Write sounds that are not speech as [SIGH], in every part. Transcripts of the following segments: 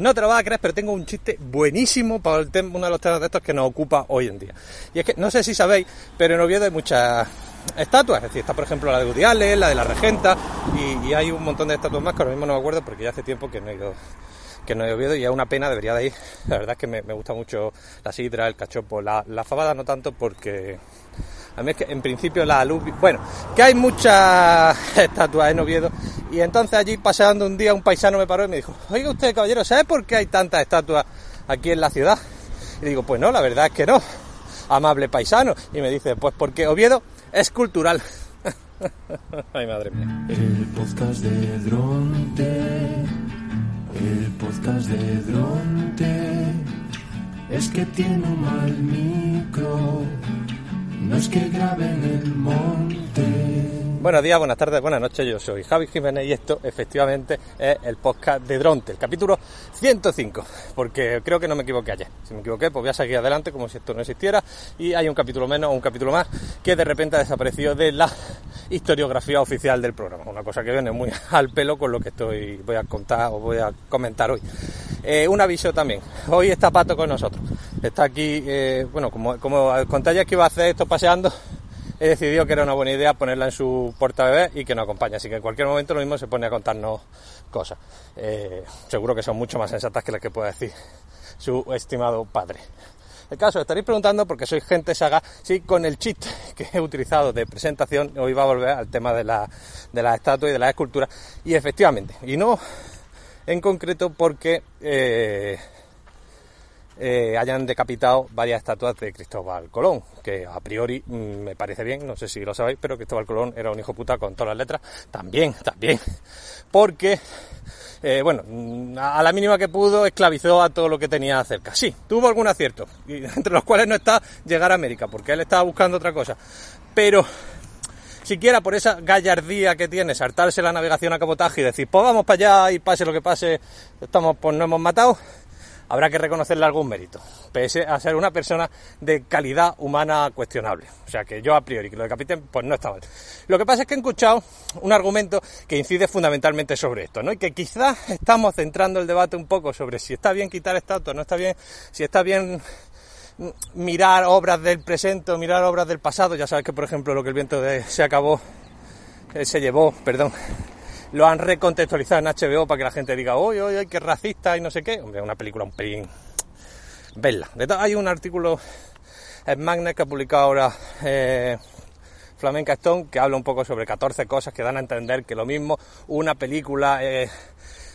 No te lo vas a creer, pero tengo un chiste buenísimo para el tema, uno de los temas de estos que nos ocupa hoy en día. Y es que, no sé si sabéis, pero en Oviedo hay muchas estatuas. Es decir, está por ejemplo la de Woody Allen, la de la Regenta, y, hay un montón de estatuas más que ahora mismo no me acuerdo porque ya hace tiempo que no he ido que no he Oviedo y es una pena, debería de ir. La verdad es que me, me gusta mucho la sidra, el cachopo, la, la fabada no tanto porque a mí es que en principio la luz... Bueno, que hay muchas [LAUGHS] estatuas en Oviedo y entonces allí paseando un día un paisano me paró y me dijo, oiga usted caballero, ¿sabe por qué hay tantas estatuas aquí en la ciudad? Y digo, pues no, la verdad es que no, amable paisano. Y me dice, pues porque Oviedo es cultural. [LAUGHS] Ay, madre mía. El podcast de Dronte, el podcast de Dronte, es que tiene un mal micro, no es que grabe en el monte. Buenos días, buenas tardes, buenas noches. Yo soy Javi Jiménez y esto efectivamente es el podcast de Dronte, el capítulo 105, porque creo que no me equivoqué ayer. Si me equivoqué, pues voy a seguir adelante como si esto no existiera y hay un capítulo menos o un capítulo más que de repente ha desaparecido de la historiografía oficial del programa. Una cosa que viene muy [LAUGHS] al pelo con lo que estoy voy a contar o voy a comentar hoy. Eh, un aviso también. Hoy está Pato con nosotros. Está aquí, eh, bueno, como, como conté ayer que iba a hacer esto paseando, he decidido que era una buena idea ponerla en su porta bebé y que nos acompañe. Así que en cualquier momento lo mismo se pone a contarnos cosas. Eh, seguro que son mucho más sensatas que las que pueda decir su estimado padre. El caso, estaréis preguntando porque soy gente saga, sí, con el chiste que he utilizado de presentación, hoy va a volver al tema de la, de y de la escultura. Y efectivamente, y no en concreto porque eh, eh, hayan decapitado varias estatuas de Cristóbal Colón, que a priori mm, me parece bien, no sé si lo sabéis, pero Cristóbal Colón era un hijo puta con todas las letras, también, también, porque, eh, bueno, mm, a la mínima que pudo esclavizó a todo lo que tenía cerca. Sí, tuvo algún acierto, [LAUGHS] entre los cuales no está llegar a América, porque él estaba buscando otra cosa, pero siquiera por esa gallardía que tiene, saltarse la navegación a cabotaje y decir, pues vamos para allá y pase lo que pase, estamos, pues no hemos matado, habrá que reconocerle algún mérito, pese a ser una persona de calidad humana cuestionable. O sea que yo a priori que lo decapiten, pues no está mal. Lo que pasa es que he escuchado un argumento que incide fundamentalmente sobre esto, ¿no? Y que quizás estamos centrando el debate un poco sobre si está bien quitar estatuas, no está bien, si está bien mirar obras del presente o mirar obras del pasado. Ya sabes que, por ejemplo, lo que el viento de, se acabó, eh, se llevó, perdón, lo han recontextualizado en HBO para que la gente diga, oye, oye, qué racista y no sé qué. Hombre, una película un pelín. Verla. Hay un artículo en Magnet que ha publicado ahora eh, Flamenca Stone que habla un poco sobre 14 cosas que dan a entender que lo mismo una película eh,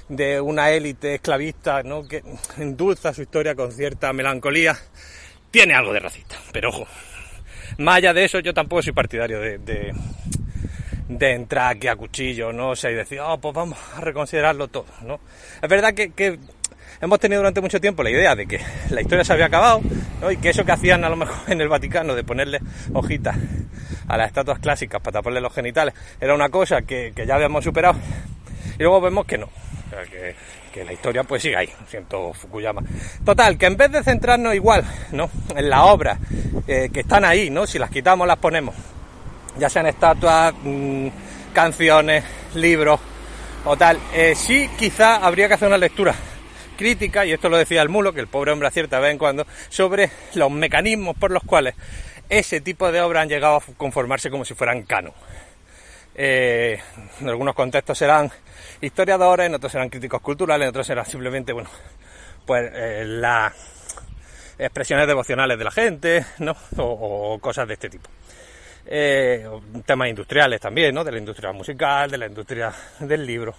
de una élite esclavista ¿no? que endulza su historia con cierta melancolía tiene algo de racista. Pero ojo, más allá de eso yo tampoco soy partidario de, de de entrar aquí a cuchillo, ¿no? O sea, y decir, oh, pues vamos a reconsiderarlo todo, ¿no? Es verdad que, que hemos tenido durante mucho tiempo la idea de que la historia se había acabado, ¿no? Y que eso que hacían a lo mejor en el Vaticano de ponerle hojitas a las estatuas clásicas para taparle los genitales era una cosa que, que ya habíamos superado. Y luego vemos que no. O sea, que, que la historia pues sigue ahí, siento Fukuyama. Total, que en vez de centrarnos igual, ¿no? En las obras eh, que están ahí, ¿no? Si las quitamos, las ponemos ya sean estatuas, mmm, canciones, libros o tal, eh, sí quizá habría que hacer una lectura crítica, y esto lo decía el mulo, que el pobre hombre acierta de vez en cuando, sobre los mecanismos por los cuales ese tipo de obras han llegado a conformarse como si fueran canon. Eh, en algunos contextos serán historiadores, en otros serán críticos culturales, en otros serán simplemente, bueno, pues eh, las expresiones devocionales de la gente, ¿no? O cosas de este tipo eh, temas industriales también, ¿no? De la industria musical, de la industria del libro.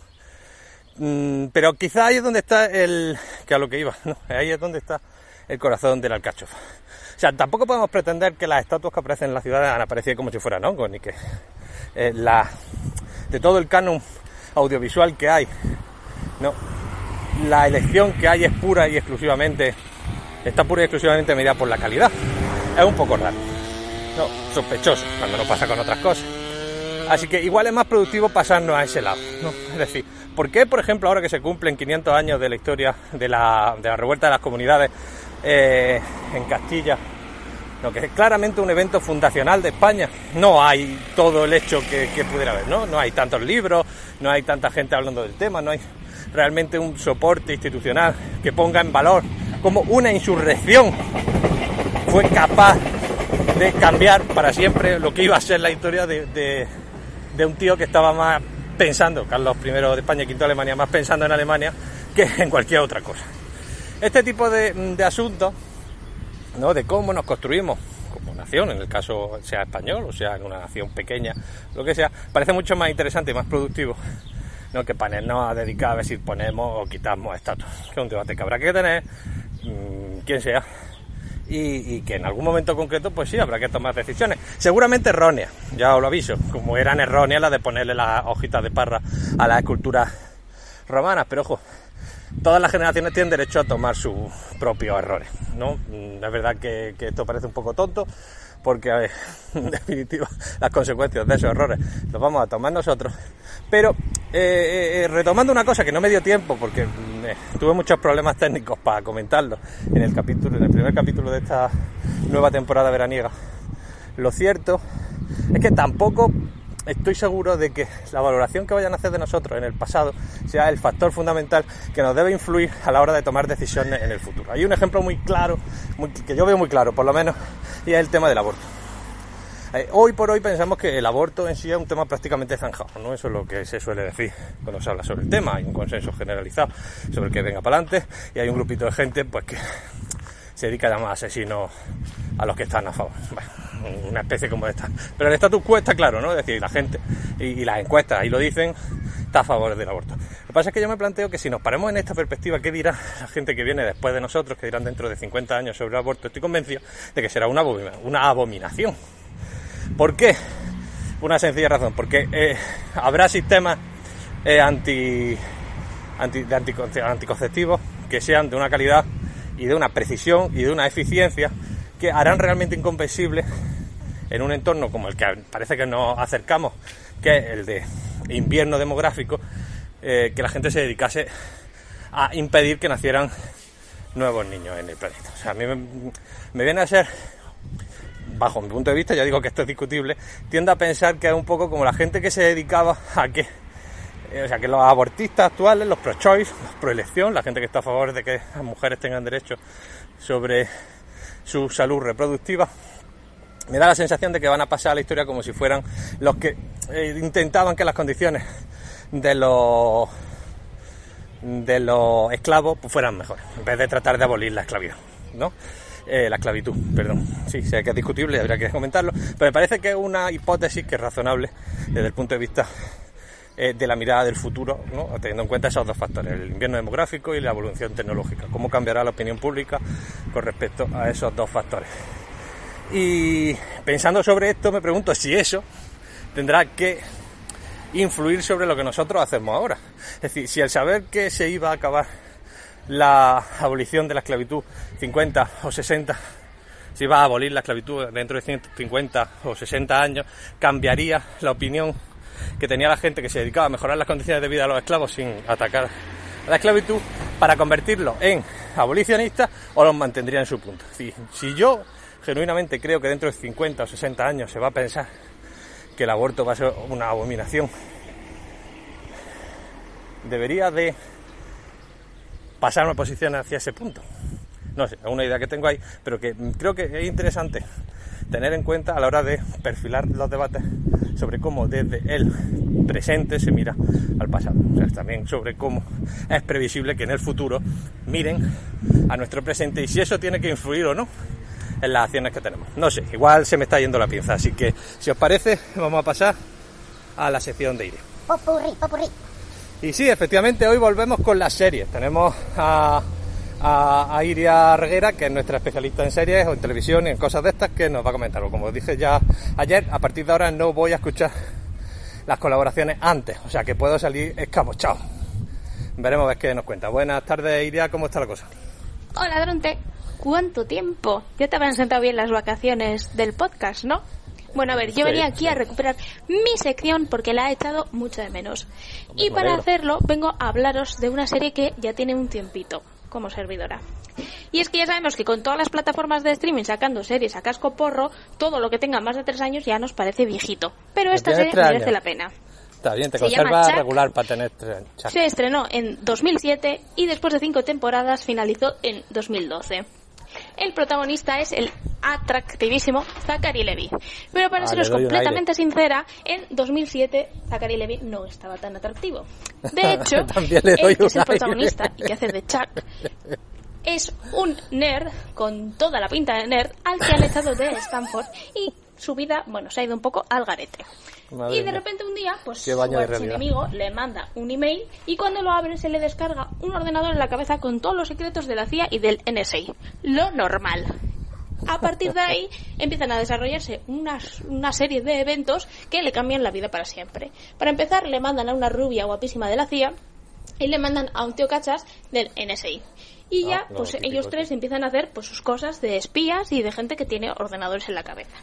Mm, pero quizá ahí es donde está el... que a lo que iba, ¿no? Ahí es donde está el corazón del alcachofa. O sea, tampoco podemos pretender que las estatuas que aparecen en la ciudad han aparecido como si fueran hongos, ni que eh, la, de todo el canon audiovisual que hay, no, la elección que hay es pura y exclusivamente, está pura y exclusivamente medida por la calidad. Es un poco raro no, sospechoso, cuando no pasa con otras cosas. Así que igual es más productivo pasarnos a ese lado. [LAUGHS] Es decir, ¿por qué, por ejemplo, ahora que se cumplen 500 años de la historia de la, de la revuelta de las comunidades eh, en Castilla, lo que es claramente un evento fundacional de España, no hay todo el hecho que, que, pudiera haber, ¿no? No hay tantos libros, no hay tanta gente hablando del tema, no hay... realmente un soporte institucional que ponga en valor como una insurrección fue capaz de cambiar para siempre lo que iba a ser la historia de, de, un tío que estaba más pensando, Carlos I de España y V de Alemania, más pensando en Alemania que en cualquier otra cosa. Este tipo de, de asuntos, ¿no? de cómo nos construimos como nación, en el caso sea español o sea en una nación pequeña, lo que sea, parece mucho más interesante y más productivo ¿no? que ponernos a dedicar a ver si ponemos o quitamos estatus, es un debate que habrá que tener, mmm, quien sea, y, y, que en algún momento concreto, pues sí, habrá que tomar decisiones. Seguramente erróneas, ya os lo aviso, como eran erróneas las de ponerle las hojitas de parra a las esculturas romanas, pero ojo, todas las generaciones tienen derecho a tomar sus propios errores, ¿no? Es verdad que, esto parece un poco tonto, porque a [LAUGHS] ver, en definitiva las consecuencias de esos errores los vamos a tomar nosotros. Pero eh, eh, retomando una cosa que no me dio tiempo porque eh, tuve muchos problemas técnicos para comentarlo en el capítulo, en el primer capítulo de esta nueva temporada veraniega. Lo cierto es que tampoco estoy seguro de que la valoración que vayan a hacer de nosotros en el pasado sea el factor fundamental que nos debe influir a la hora de tomar decisiones en el futuro. Hay un ejemplo muy claro, muy, que yo veo muy claro por lo menos, y es el tema del aborto. Eh, hoy por hoy pensamos que el aborto en sí es un tema prácticamente zanjado, ¿no? Eso es lo que se suele decir cuando se habla sobre el tema. Hay un consenso generalizado sobre que venga para adelante y hay un grupito de gente pues que se dedica a llamar asesinos a los que están a favor. Bueno, una especie como esta. Pero el status quo está claro, ¿no? Es decir, la gente y, y las encuestas ahí lo dicen, está a favor del aborto. Lo que pasa es que yo me planteo que si nos paramos en esta perspectiva, ¿qué dirá la gente que viene después de nosotros, que dirán dentro de 50 años sobre el aborto? Estoy convencido de que será una, una abominación. ¿Por qué? Una sencilla razón, porque eh, habrá sistemas eh, anti, anti, de anticonceptivos que sean de una calidad y de una precisión y de una eficiencia que harán realmente incomprensible en un entorno como el que parece que nos acercamos, que es el de invierno demográfico, eh, que la gente se dedicase a impedir que nacieran nuevos niños en el planeta. O sea, a mí me viene a ser, bajo mi punto de vista, ya digo que esto es discutible, tiendo a pensar que es un poco como la gente que se dedicaba a que o sea, que los abortistas actuales, los pro-choice, los pro-elección, la gente que está a favor de que las mujeres tengan derecho sobre su salud reproductiva, me da la sensación de que van a pasar a la historia como si fueran los que eh, intentaban que las condiciones de los de los esclavos fueran mejores, en vez de tratar de abolir la esclavitud, ¿no? Eh, la esclavitud, perdón. Sí, sé que es discutible, habría que comentarlo, pero me parece que es una hipótesis que es razonable desde el punto de vista eh, de la mirada del futuro, ¿no? teniendo en cuenta esos dos factores, el invierno demográfico y la evolución tecnológica. ¿Cómo cambiará la opinión pública con respecto a esos dos factores? Y pensando sobre esto, me pregunto si eso tendrá que influir sobre lo que nosotros hacemos ahora. Es decir, si el saber que se iba a acabar la abolición de la esclavitud 50 o 60 si iba a abolir la esclavitud dentro de 150 o 60 años, cambiaría la opinión que tenía la gente que se dedicaba a mejorar las condiciones de vida de los esclavos sin atacar a la esclavitud para convertirlo en abolicionistas o los mantendría en su punto. Si yo genuinamente creo que dentro de 50 o 60 años se va a pensar que el aborto va a ser una abominación, debería de pasar una posición hacia ese punto. No sé, es una idea que tengo ahí, pero que creo que es interesante tener en cuenta a la hora de perfilar los debates sobre cómo desde el presente se mira al pasado. O sea, también sobre cómo es previsible que en el futuro miren a nuestro presente y si eso tiene que influir o no en las acciones que tenemos. No sé, igual se me está yendo la pinza, así que si os parece vamos a pasar a la sección de Iria. Popurrí, popurrí. Y sí, efectivamente hoy volvemos con las series. Tenemos a a, Iria Reguera, que es nuestra especialista en series o en televisión y en cosas de estas, que nos va a comentar. Como dije ya ayer, a partir de ahora no voy a escuchar las colaboraciones antes, o sea que puedo salir escamochado. Veremos a ver qué nos cuenta. Buenas tardes, Iria, ¿cómo está la cosa? Hola, Dronte. ¿Cuánto tiempo? Ya te habrán sentado bien las vacaciones del podcast, ¿no? Bueno, a ver, yo venía aquí a recuperar mi sección porque la he echado mucho de menos. Y para hacerlo vengo a hablaros de una serie que ya tiene un tiempito como servidora. Y es que ya sabemos que con todas las plataformas de streaming sacando series a casco porro, todo lo que tenga más de tres años ya nos parece viejito. Pero esta serie merece la pena. Está bien, te Se conserva regular para tener tres Chuck. Se estrenó en 2007 y después de cinco temporadas finalizó en 2012. El protagonista es el atractivísimo Zachary Levi. Pero para Ah, seros completamente sincera, en 2007 Zachary Levi no estaba tan atractivo. De [LAUGHS] hecho, doy él, que es el aire. protagonista y que hace de Chuck, es un nerd con toda la pinta de nerd al que han echado de Stanford y su vida, bueno, se ha ido un poco al garete. Madre y de repente un día, pues su archienemigo le manda un email y cuando lo abre se le descarga un ordenador en la cabeza con todos los secretos de la CIA y del NSA. Lo normal. A partir de ahí [LAUGHS] empiezan a desarrollarse unas, una serie de eventos que le cambian la vida para siempre. Para empezar, le mandan a una rubia guapísima de la CIA y le mandan a un tío cachas del NSA. Y Ah, ya, pues ellos tres empiezan a hacer pues sus cosas de espías y de gente que tiene ordenadores en la cabeza.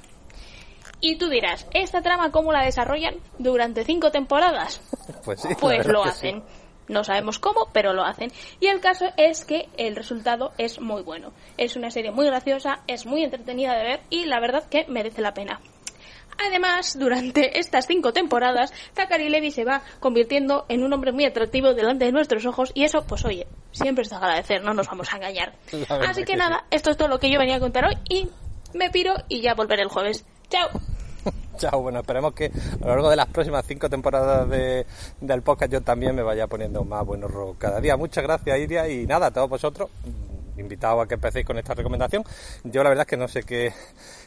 Y tú dirás, ¿esta trama cómo la desarrollan durante cinco temporadas? [LAUGHS] Pues sí. Pues lo sí. hacen. No sabemos cómo, pero lo hacen. Y el caso es que el resultado es muy bueno. Es una serie muy graciosa, es muy entretenida de ver y la verdad que merece la pena. Además, durante estas cinco temporadas, Zachary Levi se va convirtiendo en un hombre muy atractivo delante de nuestros ojos y eso, pues oye, siempre es de agradecer, no nos vamos a engañar. [LAUGHS] Así que que nada, esto es todo lo que yo venía a contar hoy y me piro y ya volveré el jueves. ¡Chao! [LAUGHS] Chao, bueno, esperemos que a lo largo de las próximas cinco temporadas de, del podcast yo también me vaya poniendo más buenos rock cada día. Muchas gracias, Iria, y nada, a todos vosotros, mm, invitados a que empecéis con esta recomendación. Yo la verdad es que no sé qué,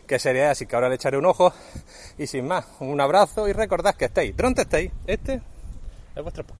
qué sería, así que ahora le echaré un ojo. Y sin más, un abrazo y recordad que estéis, ¿dónde estéis? Este es vuestro.